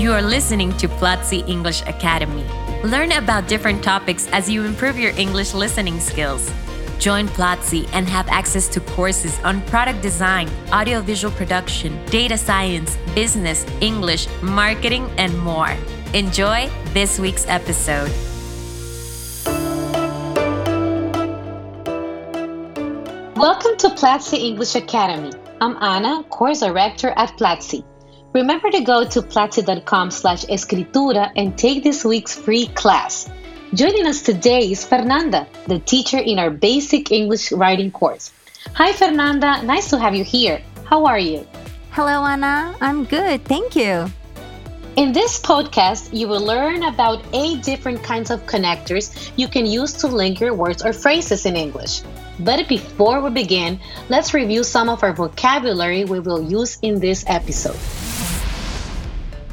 You are listening to Platzi English Academy. Learn about different topics as you improve your English listening skills. Join Platzi and have access to courses on product design, audiovisual production, data science, business, English, marketing, and more. Enjoy this week's episode. Welcome to Platzi English Academy. I'm Anna, course director at Platzi. Remember to go to platzi.com slash escritura and take this week's free class. Joining us today is Fernanda, the teacher in our basic English writing course. Hi, Fernanda. Nice to have you here. How are you? Hello, Anna. I'm good. Thank you. In this podcast, you will learn about eight different kinds of connectors you can use to link your words or phrases in English. But before we begin, let's review some of our vocabulary we will use in this episode.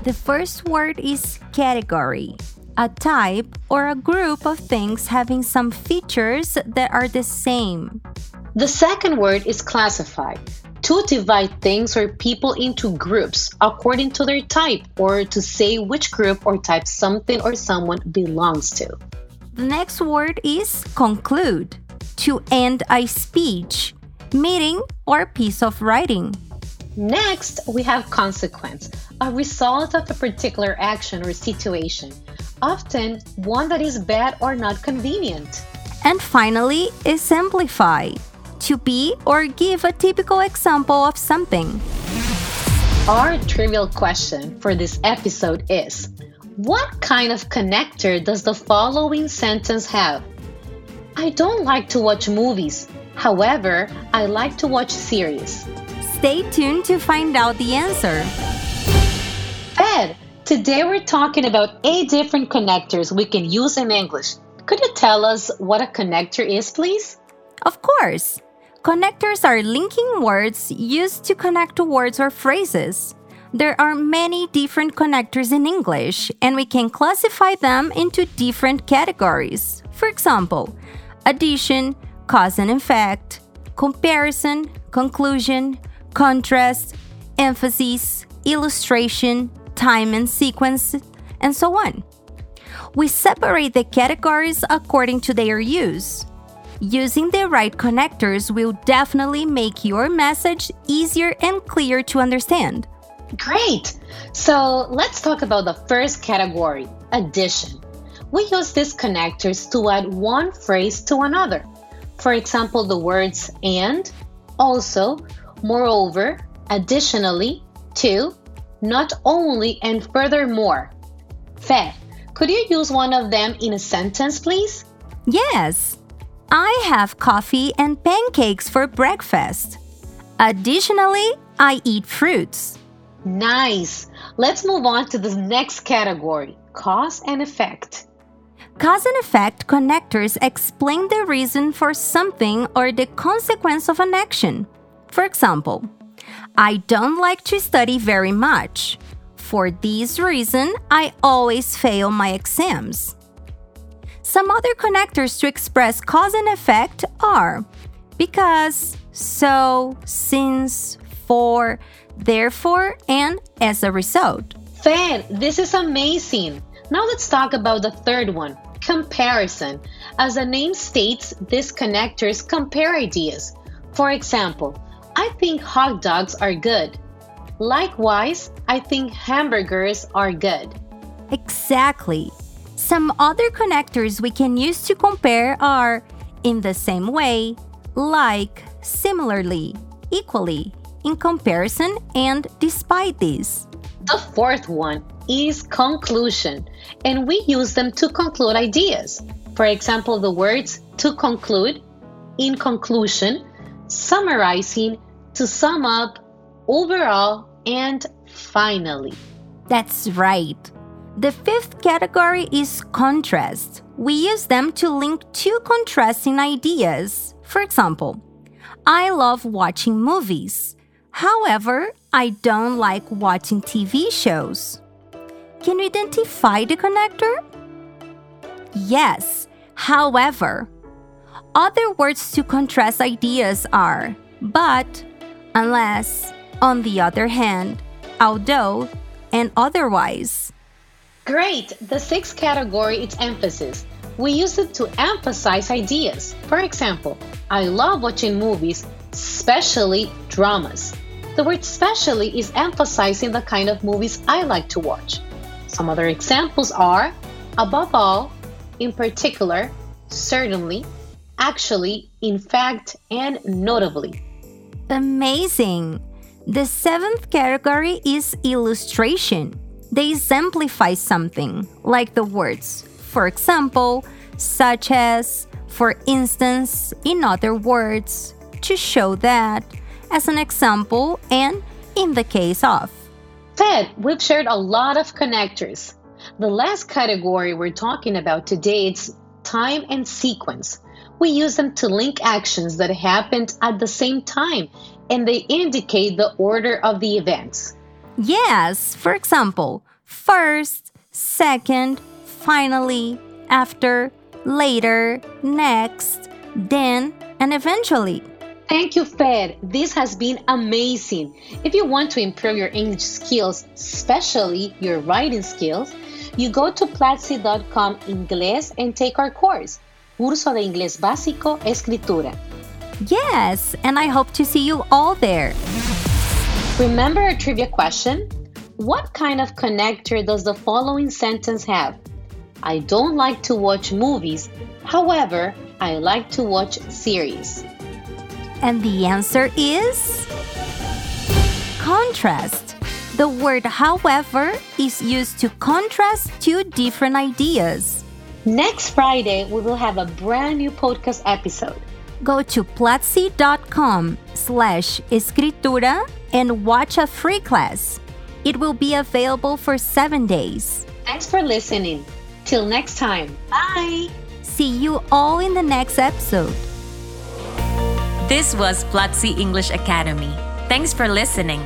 The first word is category, a type or a group of things having some features that are the same. The second word is classify, to divide things or people into groups according to their type or to say which group or type something or someone belongs to. The next word is conclude, to end a speech, meeting, or piece of writing. Next, we have consequence, a result of a particular action or situation, often one that is bad or not convenient. And finally, exemplify, to be or give a typical example of something. Our trivial question for this episode is What kind of connector does the following sentence have? I don't like to watch movies. However, I like to watch series. Stay tuned to find out the answer. Ed, today we're talking about eight different connectors we can use in English. Could you tell us what a connector is, please? Of course. Connectors are linking words used to connect words or phrases. There are many different connectors in English, and we can classify them into different categories. For example, addition, cause and effect, comparison, conclusion, contrast, emphasis, illustration, time and sequence, and so on. We separate the categories according to their use. Using the right connectors will definitely make your message easier and clear to understand. Great! So let's talk about the first category addition. We use these connectors to add one phrase to another. For example, the words and, also, moreover, additionally, to, not only, and furthermore. Fe, could you use one of them in a sentence, please? Yes, I have coffee and pancakes for breakfast. Additionally, I eat fruits. Nice. Let's move on to the next category cause and effect. Cause and effect connectors explain the reason for something or the consequence of an action. For example, I don't like to study very much. For this reason, I always fail my exams. Some other connectors to express cause and effect are because, so, since, for, therefore, and as a result. Fan, this is amazing. Now let's talk about the third one comparison. As the name states, these connectors compare ideas. For example, I think hot dogs are good. Likewise, I think hamburgers are good. Exactly. Some other connectors we can use to compare are in the same way, like, similarly, equally, in comparison, and despite this. The fourth one is conclusion, and we use them to conclude ideas. For example, the words to conclude, in conclusion, summarizing, to sum up, overall, and finally. That's right. The fifth category is contrast. We use them to link two contrasting ideas. For example, I love watching movies. However, I don't like watching TV shows. Can you identify the connector? Yes, however. Other words to contrast ideas are but, unless, on the other hand, although, and otherwise. Great! The sixth category is emphasis. We use it to emphasize ideas. For example, I love watching movies, especially dramas. The word specially is emphasizing the kind of movies I like to watch. Some other examples are above all, in particular, certainly, actually, in fact, and notably. Amazing! The seventh category is illustration. They exemplify something, like the words, for example, such as, for instance, in other words, to show that, as an example, and in the case of. Fed, we've shared a lot of connectors. The last category we're talking about today is time and sequence. We use them to link actions that happened at the same time and they indicate the order of the events. Yes, for example, first, second, finally, after, later, next, then, and eventually. Thank you, Fed. This has been amazing. If you want to improve your English skills, especially your writing skills, you go to platzi.com inglés and take our course, Curso de Inglés Básico Escritura. Yes, and I hope to see you all there. Remember our trivia question? What kind of connector does the following sentence have? I don't like to watch movies, however, I like to watch series. And the answer is contrast. The word however is used to contrast two different ideas. Next Friday, we will have a brand new podcast episode. Go to platzi.com slash escritura and watch a free class. It will be available for seven days. Thanks for listening. Till next time. Bye. See you all in the next episode. This was Platzi English Academy. Thanks for listening.